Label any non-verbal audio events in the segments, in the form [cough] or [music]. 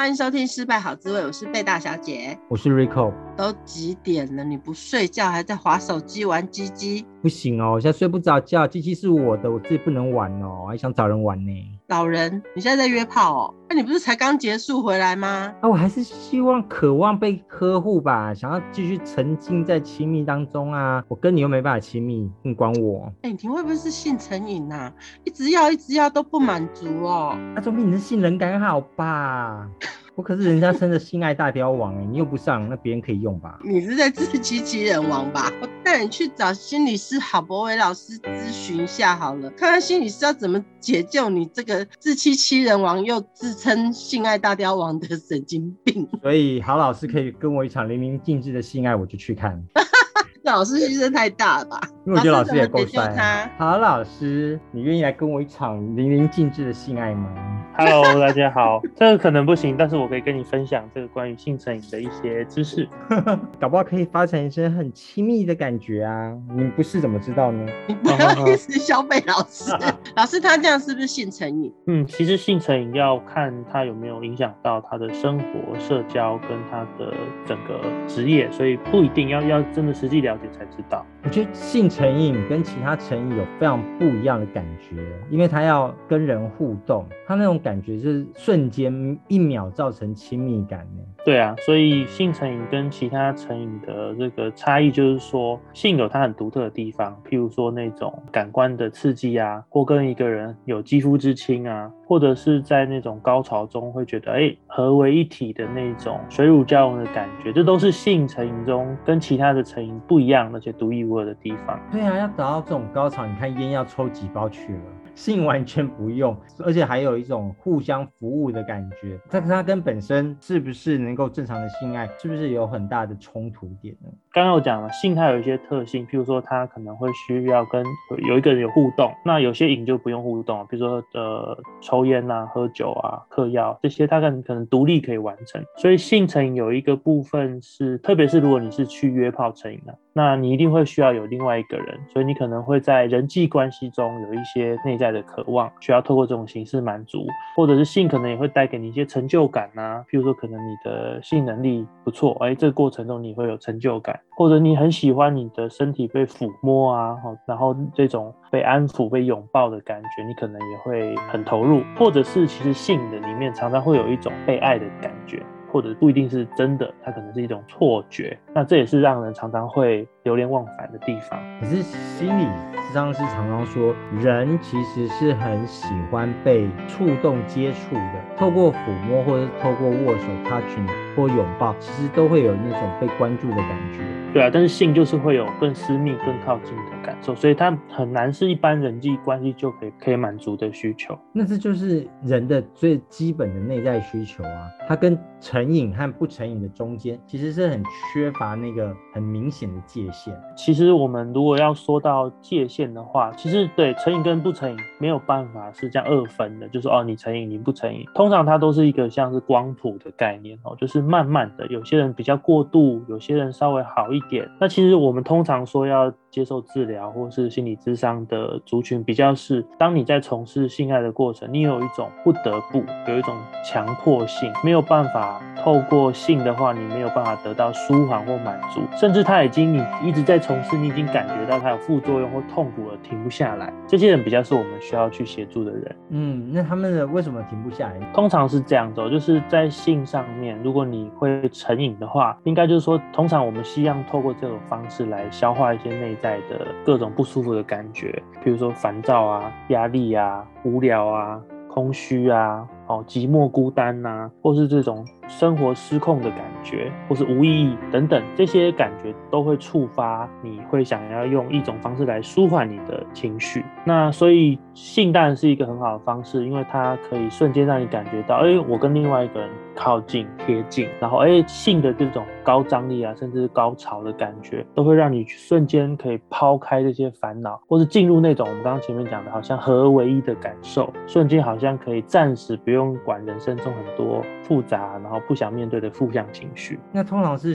欢迎收听《失败好滋味》，我是贝大小姐，我是 Rico。都几点了？你不睡觉，还在划手机玩鸡鸡？不行哦，我现在睡不着觉，机器是我的，我自己不能玩哦，还想找人玩呢。老人，你现在在约炮哦？那你不是才刚结束回来吗？啊，我还是希望、渴望被呵护吧，想要继续沉浸在亲密当中啊。我跟你又没办法亲密，你管我？哎、欸，你会不会是性成瘾呐、啊？一直要，一直要都不满足哦。那总比你的性能感好吧？我可是人家称的性爱大雕王哎，你又不上，那别人可以用吧？你是在自欺欺人王吧？我 [laughs] 带你去找心理师郝博伟老师咨询一下好了，看看心理师要怎么解救你这个自欺欺人王又自称性爱大雕王的神经病。所以郝老师可以跟我一场淋漓尽致的性爱，我就去看。[laughs] 那老师牺牲太大了吧？因为我觉得老师也够帅。好老师，你愿意来跟我一场淋漓尽致的性爱吗？Hello，大家好。这个可能不行，但是我可以跟你分享这个关于性成瘾的一些知识，[laughs] 搞不好可以发展一些很亲密的感觉啊！你不是怎么知道呢？你不要一直消费老师，[laughs] 老师他这样是不是性成瘾？嗯，其实性成瘾要看他有没有影响到他的生活、社交跟他的整个职业，所以不一定要要真的实际了解才知道。我觉得性成瘾跟其他成瘾有非常不一样的感觉，因为他要跟人互动，他那种感觉是瞬间一秒造成亲密感的。对啊，所以性成瘾跟其他成瘾的这个差异就是说，性有它很独特的地方，譬如说那种感官的刺激啊，或跟一个人有肌肤之亲啊，或者是在那种高潮中会觉得哎合为一体的那种水乳交融的感觉，这都是性成瘾中跟其他的成瘾不一样而且独一无二的地方。对啊，要达到这种高潮，你看烟要抽几包去了。性完全不用，而且还有一种互相服务的感觉。但是它跟本身是不是能够正常的性爱，是不是有很大的冲突点呢？刚刚我讲了，性它有一些特性，譬如说它可能会需要跟有一个人有互动，那有些瘾就不用互动，比如说呃抽烟啊、喝酒啊、嗑药这些，它可能可能独立可以完成。所以性成瘾有一个部分是，特别是如果你是去约炮成瘾的，那你一定会需要有另外一个人，所以你可能会在人际关系中有一些内在的渴望，需要透过这种形式满足，或者是性可能也会带给你一些成就感啊，譬如说可能你的性能力不错，哎，这个过程中你会有成就感，或者你很喜欢你的身体被抚摸啊，然后这种被安抚、被拥抱的感觉，你可能也会很投入，或者是其实性的里面常常会有一种被爱的感觉。或者不一定是真的，它可能是一种错觉。那这也是让人常常会流连忘返的地方。可是心理上是常常说，人其实是很喜欢被触动、接触的，透过抚摸或者透过握手、touching 或拥抱，其实都会有那种被关注的感觉。对啊，但是性就是会有更私密、更靠近的感受，所以它很难是一般人际关系就可以可以满足的需求。那这就是人的最基本的内在需求啊，它跟成瘾和不成瘾的中间，其实是很缺乏那个很明显的界限。其实我们如果要说到界限的话，其实对成瘾跟不成瘾没有办法是这样二分的，就是哦，你成瘾，你不成瘾。通常它都是一个像是光谱的概念哦，就是慢慢的，有些人比较过度，有些人稍微好一点。那其实我们通常说要接受治疗或是心理咨商的族群，比较是当你在从事性爱的过程，你有一种不得不，有一种强迫性，没有办法透过性的话，你没有办法得到舒缓或满足，甚至他已经你一直在从事，你已经感觉到他有副作用或痛苦了，停不下来。这些人比较是我们需要去协助的人。嗯，那他们的为什么停不下来？通常是这样子，就是在性上面，如果你会成瘾的话，应该就是说，通常我们希望透过这种方式来消化一些内在的各种不舒服的感觉，比如说烦躁啊、压力啊、无聊啊、空虚啊、哦、寂寞孤单呐、啊，或是这种生活失控的感觉。觉，或是无意义等等，这些感觉都会触发你会想要用一种方式来舒缓你的情绪。那所以性当然是一个很好的方式，因为它可以瞬间让你感觉到，哎，我跟另外一个人靠近、贴近，然后哎，性的这种高张力啊，甚至是高潮的感觉，都会让你瞬间可以抛开这些烦恼，或是进入那种我们刚刚前面讲的，好像合而为一的感受，瞬间好像可以暂时不用管人生中很多复杂，然后不想面对的负向情绪。那通常是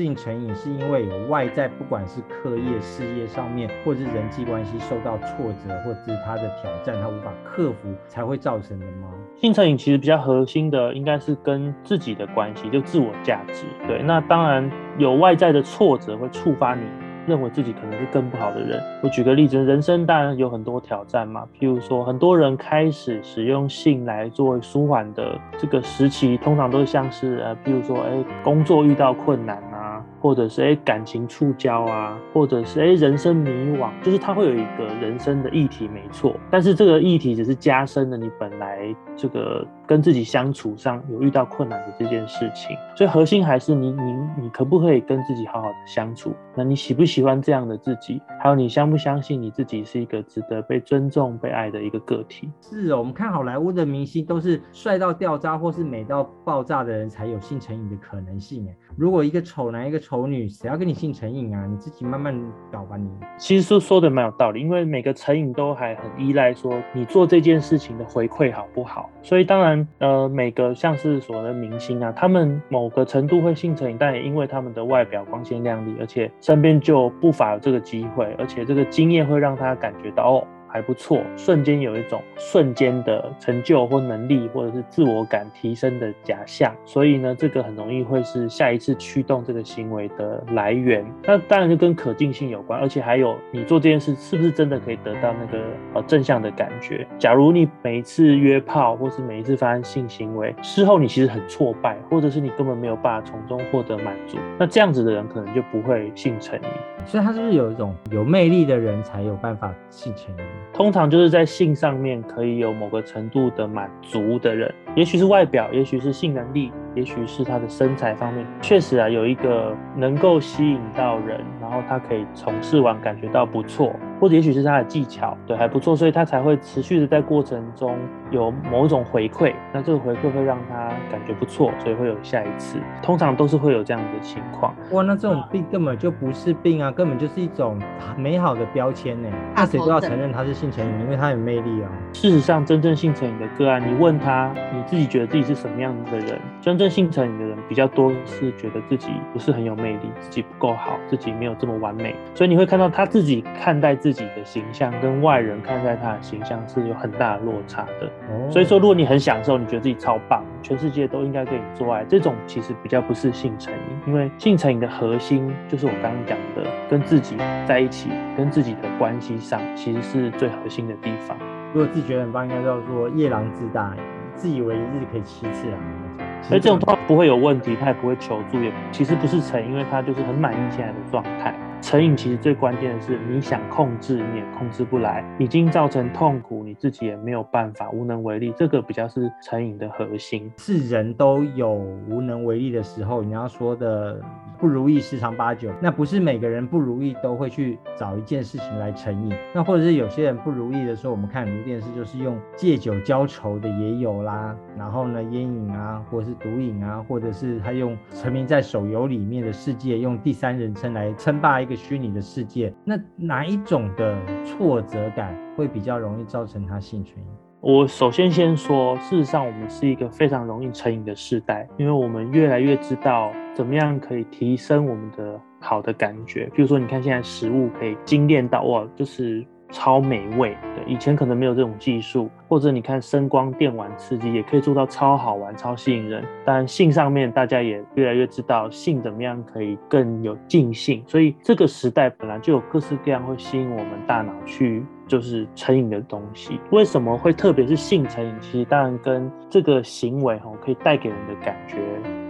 性成瘾，是因为有外在，不管是课业、事业上面，或者是人际关系受到挫折，或者是他的挑战，他无法克服，才会造成的吗？性成瘾其实比较核心的，应该是跟自己的关系，就自我价值。对，那当然有外在的挫折会触发你。认为自己可能是更不好的人。我举个例子，人生当然有很多挑战嘛。譬如说，很多人开始使用性来作为舒缓的这个时期，通常都像是呃，譬如说，哎，工作遇到困难，或者是哎，感情触礁啊，或者是哎，人生迷惘，就是它会有一个人生的议题，没错。但是这个议题只是加深了你本来这个。跟自己相处上有遇到困难的这件事情，所以核心还是你你你可不可以跟自己好好的相处？那你喜不喜欢这样的自己？还有你相不相信你自己是一个值得被尊重、被爱的一个个体？是哦，我们看好莱坞的明星都是帅到掉渣或是美到爆炸的人才有性成瘾的可能性哎。如果一个丑男一个丑女，谁要跟你性成瘾啊？你自己慢慢搞吧你。其实说说的蛮有道理，因为每个成瘾都还很依赖说你做这件事情的回馈好不好，所以当然。呃，每个像是所谓的明星啊，他们某个程度会性成瘾，但也因为他们的外表光鲜亮丽，而且身边就不乏有这个机会，而且这个经验会让他感觉到哦。还不错，瞬间有一种瞬间的成就或能力，或者是自我感提升的假象，所以呢，这个很容易会是下一次驱动这个行为的来源。那当然就跟可进性有关，而且还有你做这件事是不是真的可以得到那个呃正向的感觉。假如你每一次约炮，或是每一次发生性行为，事后你其实很挫败，或者是你根本没有办法从中获得满足，那这样子的人可能就不会性成瘾。所以他是不是有一种有魅力的人才有办法性成瘾？通常就是在性上面可以有某个程度的满足的人，也许是外表，也许是性能力。也许是他的身材方面，确实啊，有一个能够吸引到人，然后他可以从事完感觉到不错，或者也许是他的技巧对还不错，所以他才会持续的在过程中有某种回馈，那这个回馈会让他感觉不错，所以会有下一次，通常都是会有这样的情况。哇，那这种病根本就不是病啊，根本就是一种美好的标签呢。那谁都要承认他是性成瘾，因为他有魅力啊。事实上，真正性成瘾的个案，你问他，你自己觉得自己是什么样子的人？真正性成瘾的人比较多是觉得自己不是很有魅力，自己不够好，自己没有这么完美，所以你会看到他自己看待自己的形象跟外人看待他的形象是有很大的落差的。所以说，如果你很享受，你觉得自己超棒，全世界都应该跟你做爱，这种其实比较不是性成瘾，因为性成瘾的核心就是我刚刚讲的，跟自己在一起，跟自己的关系上，其实是最核心的地方。如果自己觉得很棒，应该叫做夜郎自大，自以为一日可以七次啊。而这种的话不会有问题，他也不会求助，也其实不是成，因为他就是很满意现在的状态。成瘾其实最关键的是，你想控制你也控制不来，已经造成痛苦，你自己也没有办法，无能为力。这个比较是成瘾的核心。是人都有无能为力的时候，你要说的不如意十常八九，那不是每个人不如意都会去找一件事情来成瘾。那或者是有些人不如意的时候，我们看很多电视就是用借酒浇愁的也有啦。然后呢，烟瘾啊，或者是毒瘾啊，或者是他用沉迷在手游里面的世界，用第三人称来称霸一个。虚拟的世界，那哪一种的挫折感会比较容易造成他性成瘾？我首先先说，事实上我们是一个非常容易成瘾的时代，因为我们越来越知道怎么样可以提升我们的好的感觉。比如说，你看现在食物可以精炼到哇，就是。超美味，对，以前可能没有这种技术，或者你看声光电玩刺激也可以做到超好玩、超吸引人。但性上面大家也越来越知道性怎么样可以更有尽兴，所以这个时代本来就有各式各样会吸引我们大脑去就是成瘾的东西。为什么会特别是性成瘾？其实当然跟这个行为哈可以带给人的感觉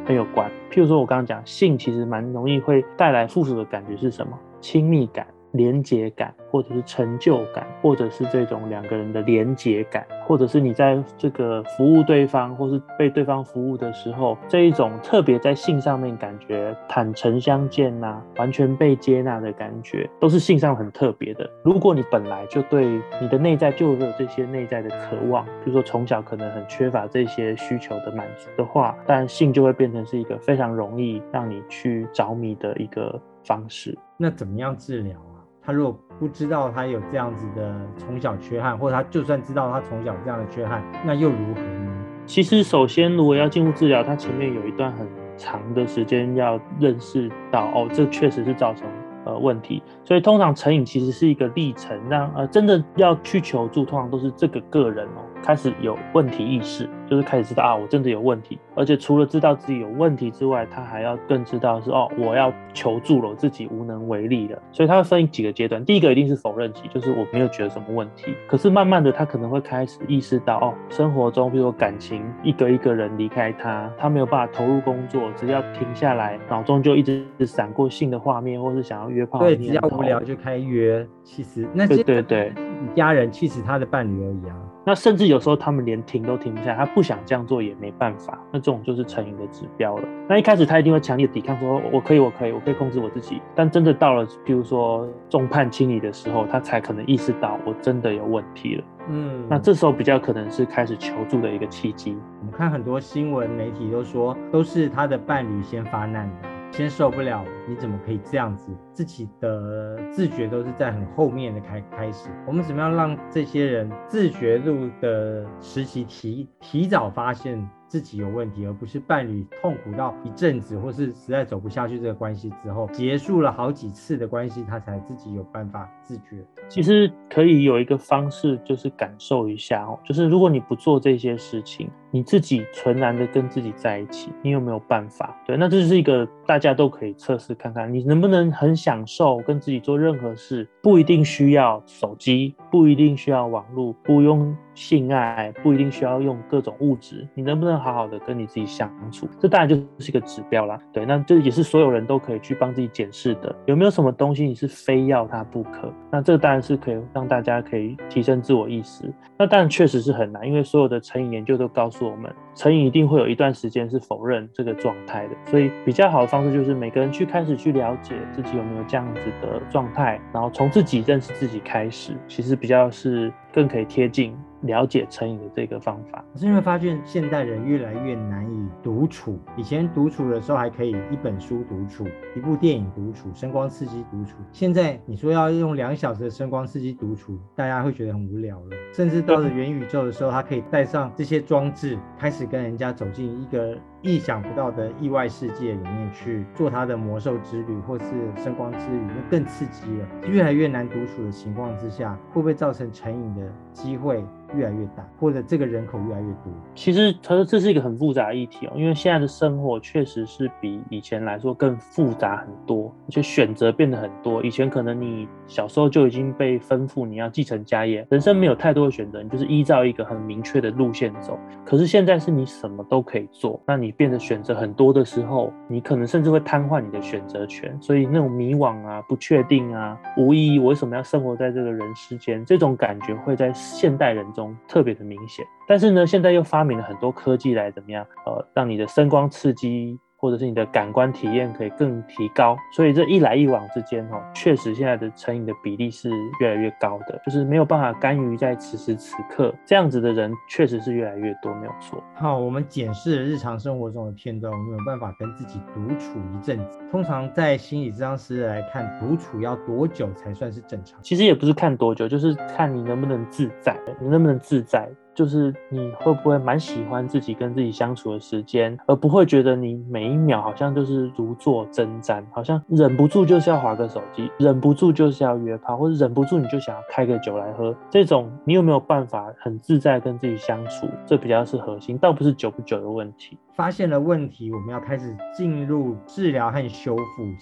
很有关。譬如说我刚刚讲性，其实蛮容易会带来附属的感觉是什么？亲密感、连结感。或者是成就感，或者是这种两个人的连结感，或者是你在这个服务对方，或是被对方服务的时候，这一种特别在性上面感觉坦诚相见呐、完全被接纳的感觉，都是性上很特别的。如果你本来就对你的内在就有这些内在的渴望，比如说从小可能很缺乏这些需求的满足的话，但性就会变成是一个非常容易让你去着迷的一个方式。那怎么样治疗？他如果不知道他有这样子的从小缺憾，或者他就算知道他从小这样的缺憾，那又如何呢？其实，首先如果要进入治疗，他前面有一段很长的时间要认识到，哦，这确实是造成呃问题。所以，通常成瘾其实是一个历程，让呃真的要去求助，通常都是这个个人哦开始有问题意识。就是开始知道啊，我真的有问题，而且除了知道自己有问题之外，他还要更知道是哦，我要求助了，我自己无能为力了。所以他会分几个阶段，第一个一定是否认期，就是我没有觉得什么问题。可是慢慢的，他可能会开始意识到哦，生活中比如说感情，一个一个人离开他，他没有办法投入工作，只要停下来，脑中就一直闪过性的画面，或是想要约炮。对，只要无聊就开约，其实那对对对，家人其实他的伴侣而已啊。那甚至有时候他们连停都停不下来，他不想这样做也没办法。那这种就是成瘾的指标了。那一开始他一定会强烈抵抗，说我可以，我可以，我可以控制我自己。但真的到了，比如说众叛亲离的时候，他才可能意识到我真的有问题了。嗯，那这时候比较可能是开始求助的一个契机。我们看很多新闻媒体都说，都是他的伴侣先发难的。先受不了，你怎么可以这样子？自己的自觉都是在很后面的开开始。我们怎么样让这些人自觉路的实习提提早发现自己有问题，而不是伴侣痛苦到一阵子，或是实在走不下去这个关系之后，结束了好几次的关系，他才自己有办法自觉。其实可以有一个方式，就是感受一下哦，就是如果你不做这些事情，你自己纯然的跟自己在一起，你有没有办法？对，那这是一个大家都可以测试看看，你能不能很享受跟自己做任何事，不一定需要手机，不一定需要网络，不用。性爱不一定需要用各种物质，你能不能好好的跟你自己相处？这当然就是一个指标啦。对，那这也是所有人都可以去帮自己检视的。有没有什么东西你是非要它不可？那这个当然是可以让大家可以提升自我意识。那当然确实是很难，因为所有的成瘾研究都告诉我们，成瘾一定会有一段时间是否认这个状态的。所以比较好的方式就是每个人去开始去了解自己有没有这样子的状态，然后从自己认识自己开始，其实比较是更可以贴近。了解成瘾的这个方法，可是你会发现现代人越来越难以独处。以前独处的时候还可以一本书独处，一部电影独处，声光刺激独处。现在你说要用两小时的声光刺激独处，大家会觉得很无聊了。甚至到了元宇宙的时候，他可以带上这些装置，开始跟人家走进一个。意想不到的意外世界里面去做他的魔兽之旅，或是声光之旅，那更刺激了。越来越难独处的情况之下，会不会造成成瘾的机会越来越大，或者这个人口越来越多？其实他说这是一个很复杂的议题哦，因为现在的生活确实是比以前来说更复杂很多，而且选择变得很多。以前可能你小时候就已经被吩咐你要继承家业，人生没有太多的选择，你就是依照一个很明确的路线走。可是现在是你什么都可以做，那你。变得选择很多的时候，你可能甚至会瘫痪你的选择权，所以那种迷惘啊、不确定啊、无意义，我为什么要生活在这个人世间？这种感觉会在现代人中特别的明显。但是呢，现在又发明了很多科技来怎么样？呃，让你的声光刺激。或者是你的感官体验可以更提高，所以这一来一往之间，哦，确实现在的成瘾的比例是越来越高的，就是没有办法甘于在此时此刻这样子的人，确实是越来越多，没有错。好，我们检视了日常生活中的片段，我们有办法跟自己独处一阵子。通常在心理咨商师来看，独处要多久才算是正常？其实也不是看多久，就是看你能不能自在，你能不能自在。就是你会不会蛮喜欢自己跟自己相处的时间，而不会觉得你每一秒好像就是如坐针毡，好像忍不住就是要划个手机，忍不住就是要约炮，或者忍不住你就想要开个酒来喝。这种你有没有办法很自在跟自己相处？这比较是核心，倒不是久不久的问题。发现了问题，我们要开始进入治疗和修复期。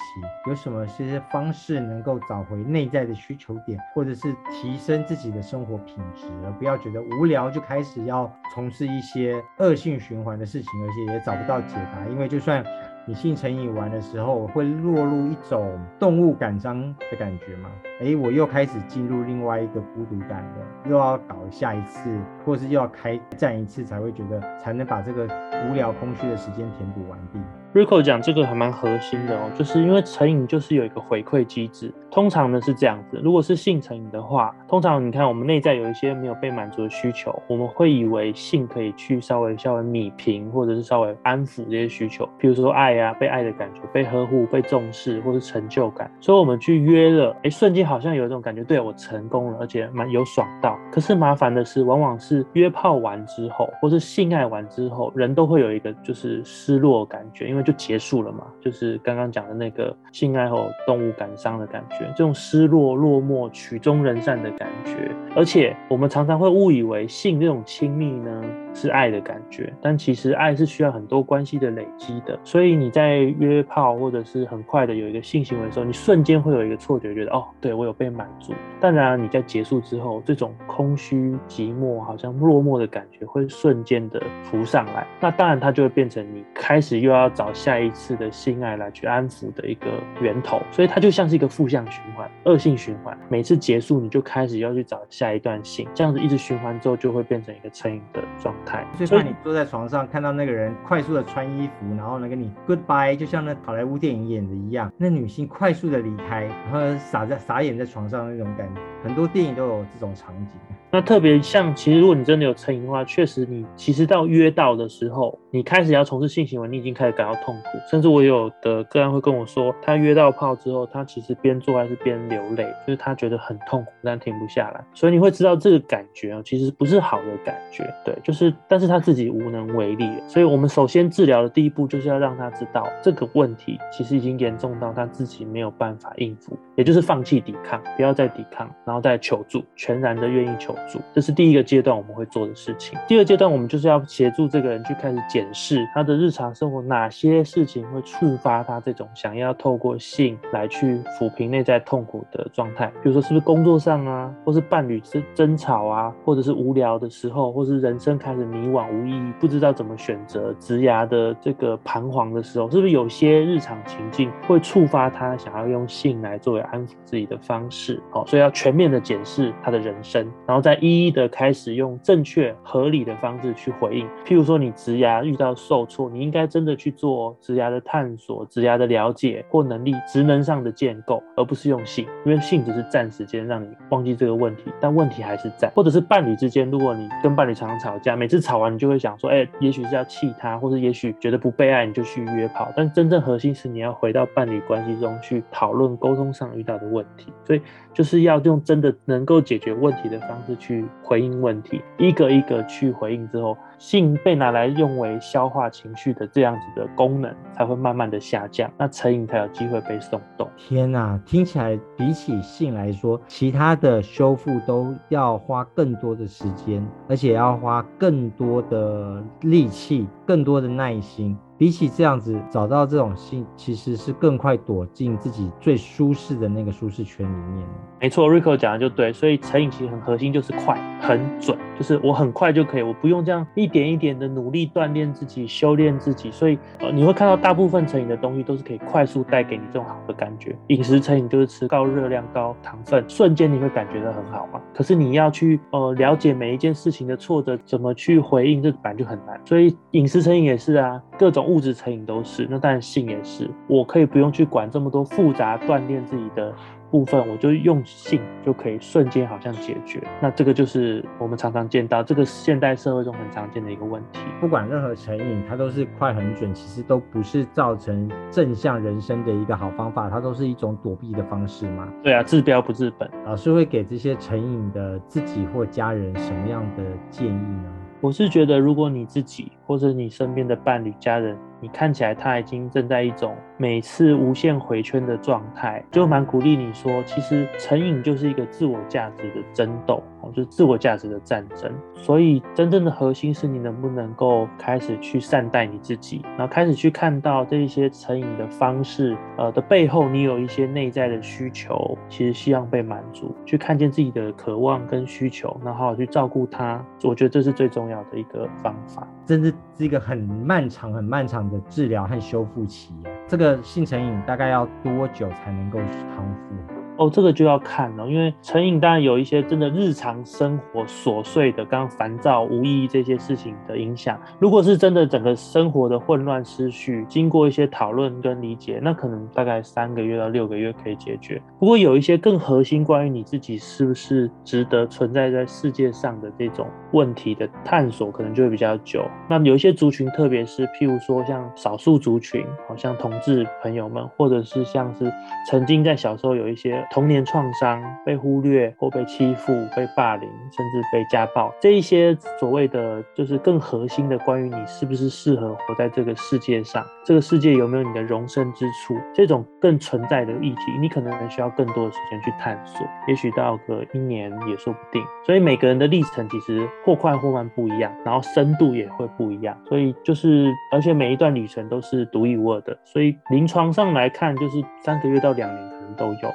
有什么些方式能够找回内在的需求点，或者是提升自己的生活品质，而不要觉得无聊就开始要从事一些恶性循环的事情，而且也找不到解答。因为就算女性成瘾完的时候，会落入一种动物感伤的感觉吗。哎，我又开始进入另外一个孤独感了，又要搞下一次，或是又要开战一次，才会觉得才能把这个无聊空虚的时间填补完毕。Rico 讲这个还蛮核心的哦，就是因为成瘾就是有一个回馈机制，通常呢是这样子，如果是性成瘾的话，通常你看我们内在有一些没有被满足的需求，我们会以为性可以去稍微稍微米平，或者是稍微安抚这些需求，比如说爱啊，被爱的感觉，被呵护、被重视，或是成就感，所以我们去约了，哎，瞬间好像有一种感觉，对，我成功了，而且蛮有爽到。可是麻烦的是，往往是约炮完之后，或是性爱完之后，人都会有一个就是失落感觉，因为就结束了嘛，就是刚刚讲的那个性爱后动物感伤的感觉，这种失落、落寞、曲终人散的感觉。而且我们常常会误以为性这种亲密呢是爱的感觉，但其实爱是需要很多关系的累积的。所以你在约炮或者是很快的有一个性行为的时候，你瞬间会有一个错觉，觉得哦，对我有被满足。当然你在结束之后，这种空虚、寂寞、好像落寞的感觉会瞬间的浮上来。那当然它就会变成你开始又要找下一次的性爱来去安抚的一个源头。所以它就像是一个负向循环、恶性循环。每次结束你就开始要去找下一段性，这样子一直循环之后，就会变成一个成瘾的状态。最怕你坐在床上看到那个人快速的穿衣服，然后呢跟你 goodbye，就像那好莱坞电影演的一样，那女性快速的离开，然后傻在傻眼在床上那种感觉，很多电影都有这种场景。那特别像，其实如果你真的有成瘾的话，确实你其实到约到的时候，你开始要从事性行为，你已经开始感到痛苦，甚至我有的个案会跟我说，他约到炮之后，他其实边做还是边流泪，就是他觉得很痛苦，但停不下来。所以你会知道这个感觉啊，其实不是好的感觉，对，就是，但是他自己无能为力。所以我们首先治疗的第一步就是要让他知道这个问题其实已经严重到他自己没有办法应付，也就是放弃抵抗，不要再抵抗，然后再求助，全然的愿意求助。这是第一个阶段我们会做的事情。第二阶段，我们就是要协助这个人去开始检视他的日常生活，哪些事情会触发他这种想要透过性来去抚平内在痛苦的状态。比如说，是不是工作上啊，或是伴侣是争吵啊，或者是无聊的时候，或是人生开始迷惘无意义，不知道怎么选择职涯的这个彷徨的时候，是不是有些日常情境会触发他想要用性来作为安抚自己的方式？好，所以要全面的检视他的人生，然后再。一一的开始用正确合理的方式去回应，譬如说你职涯遇到受挫，你应该真的去做职涯的探索、职涯的了解或能力、职能上的建构，而不是用性，因为性只是暂时间让你忘记这个问题，但问题还是在。或者是伴侣之间，如果你跟伴侣常常吵架，每次吵完你就会想说，哎、也许是要气他，或者也许觉得不被爱，你就去约炮。但真正核心是你要回到伴侣关系中去讨论沟通上遇到的问题，所以就是要用真的能够解决问题的方式。去回应问题，一个一个去回应之后，性被拿来用为消化情绪的这样子的功能才会慢慢的下降，那成瘾才有机会被松动。天哪，听起来比起性来说，其他的修复都要花更多的时间，而且要花更多的力气，更多的耐心。比起这样子找到这种性，其实是更快躲进自己最舒适的那个舒适圈里面。没错，Rico 讲的就对，所以成瘾其实很核心就是快、很准，就是我很快就可以，我不用这样一点一点的努力锻炼自己、修炼自己。所以呃，你会看到大部分成瘾的东西都是可以快速带给你这种好的感觉。饮食成瘾就是吃高热量、高糖分，瞬间你会感觉到很好嘛。可是你要去呃了解每一件事情的挫折，怎么去回应，这本来就很难。所以饮食成瘾也是啊，各种。物质成瘾都是，那当然性也是。我可以不用去管这么多复杂锻炼自己的部分，我就用性就可以瞬间好像解决。那这个就是我们常常见到这个现代社会中很常见的一个问题。不管任何成瘾，它都是快很准，其实都不是造成正向人生的一个好方法，它都是一种躲避的方式嘛。对啊，治标不治本。老师会给这些成瘾的自己或家人什么样的建议呢？我是觉得，如果你自己或者你身边的伴侣、家人，你看起来他已经正在一种每次无限回圈的状态，就蛮鼓励你说，其实成瘾就是一个自我价值的争斗，哦就是自我价值的战争。所以真正的核心是你能不能够开始去善待你自己，然后开始去看到这一些成瘾的方式，呃的背后，你有一些内在的需求，其实希望被满足，去看见自己的渴望跟需求，然后去照顾他。我觉得这是最重要的一个方法。真的是一个很漫长、很漫长的治疗和修复期。这个性成瘾大概要多久才能够康复？哦，这个就要看了，因为成瘾当然有一些真的日常生活琐碎的，刚刚烦躁、无意义这些事情的影响。如果是真的整个生活的混乱失序，经过一些讨论跟理解，那可能大概三个月到六个月可以解决。不过有一些更核心关于你自己是不是值得存在在世界上的这种问题的探索，可能就会比较久。那有一些族群，特别是譬如说像少数族群，好像同志朋友们，或者是像是曾经在小时候有一些。童年创伤、被忽略或被欺负、被霸凌，甚至被家暴，这一些所谓的就是更核心的关于你是不是适合活在这个世界上，这个世界有没有你的容身之处，这种更存在的议题，你可能需要更多的时间去探索，也许到个一年也说不定。所以每个人的历程其实或快或慢不一样，然后深度也会不一样。所以就是，而且每一段旅程都是独一无二的。所以临床上来看，就是三个月到两年可能都有。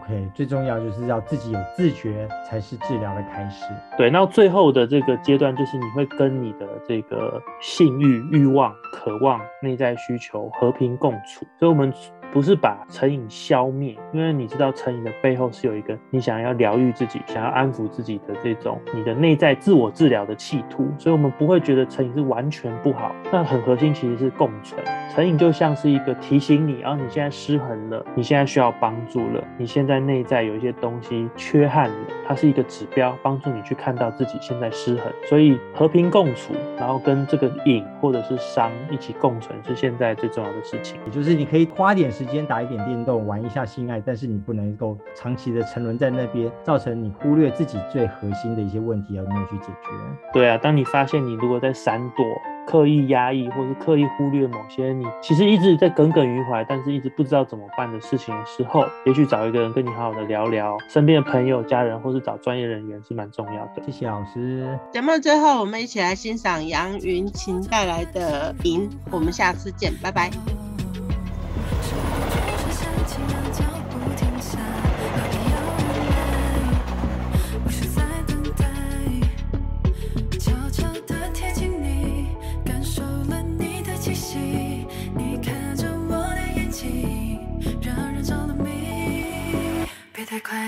OK，最重要就是要自己有自觉，才是治疗的开始。对，那最后的这个阶段，就是你会跟你的这个性欲、欲望、渴望、内在需求和平共处。所以，我们。不是把成瘾消灭，因为你知道成瘾的背后是有一个你想要疗愈自己、想要安抚自己的这种你的内在自我治疗的企图，所以我们不会觉得成瘾是完全不好。那很核心其实是共存，成瘾就像是一个提醒你，然后你现在失衡了，你现在需要帮助了，你现在内在有一些东西缺憾了，它是一个指标，帮助你去看到自己现在失衡。所以和平共处，然后跟这个瘾或者是伤一起共存，是现在最重要的事情。也就是你可以花点时。时间打一点电动，玩一下性爱，但是你不能够长期的沉沦在那边，造成你忽略自己最核心的一些问题而没有去解决。对啊，当你发现你如果在闪躲、刻意压抑，或是刻意忽略某些你其实一直在耿耿于怀，但是一直不知道怎么办的事情的时候，也许找一个人跟你好好的聊聊，身边的朋友、家人，或是找专业人员是蛮重要的。谢谢老师。节目最后，我们一起来欣赏杨云琴带来的《赢》，我们下次见，拜拜。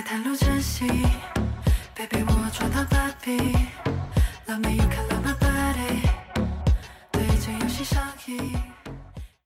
袒露真心，别被我抓到把柄，让每一刻。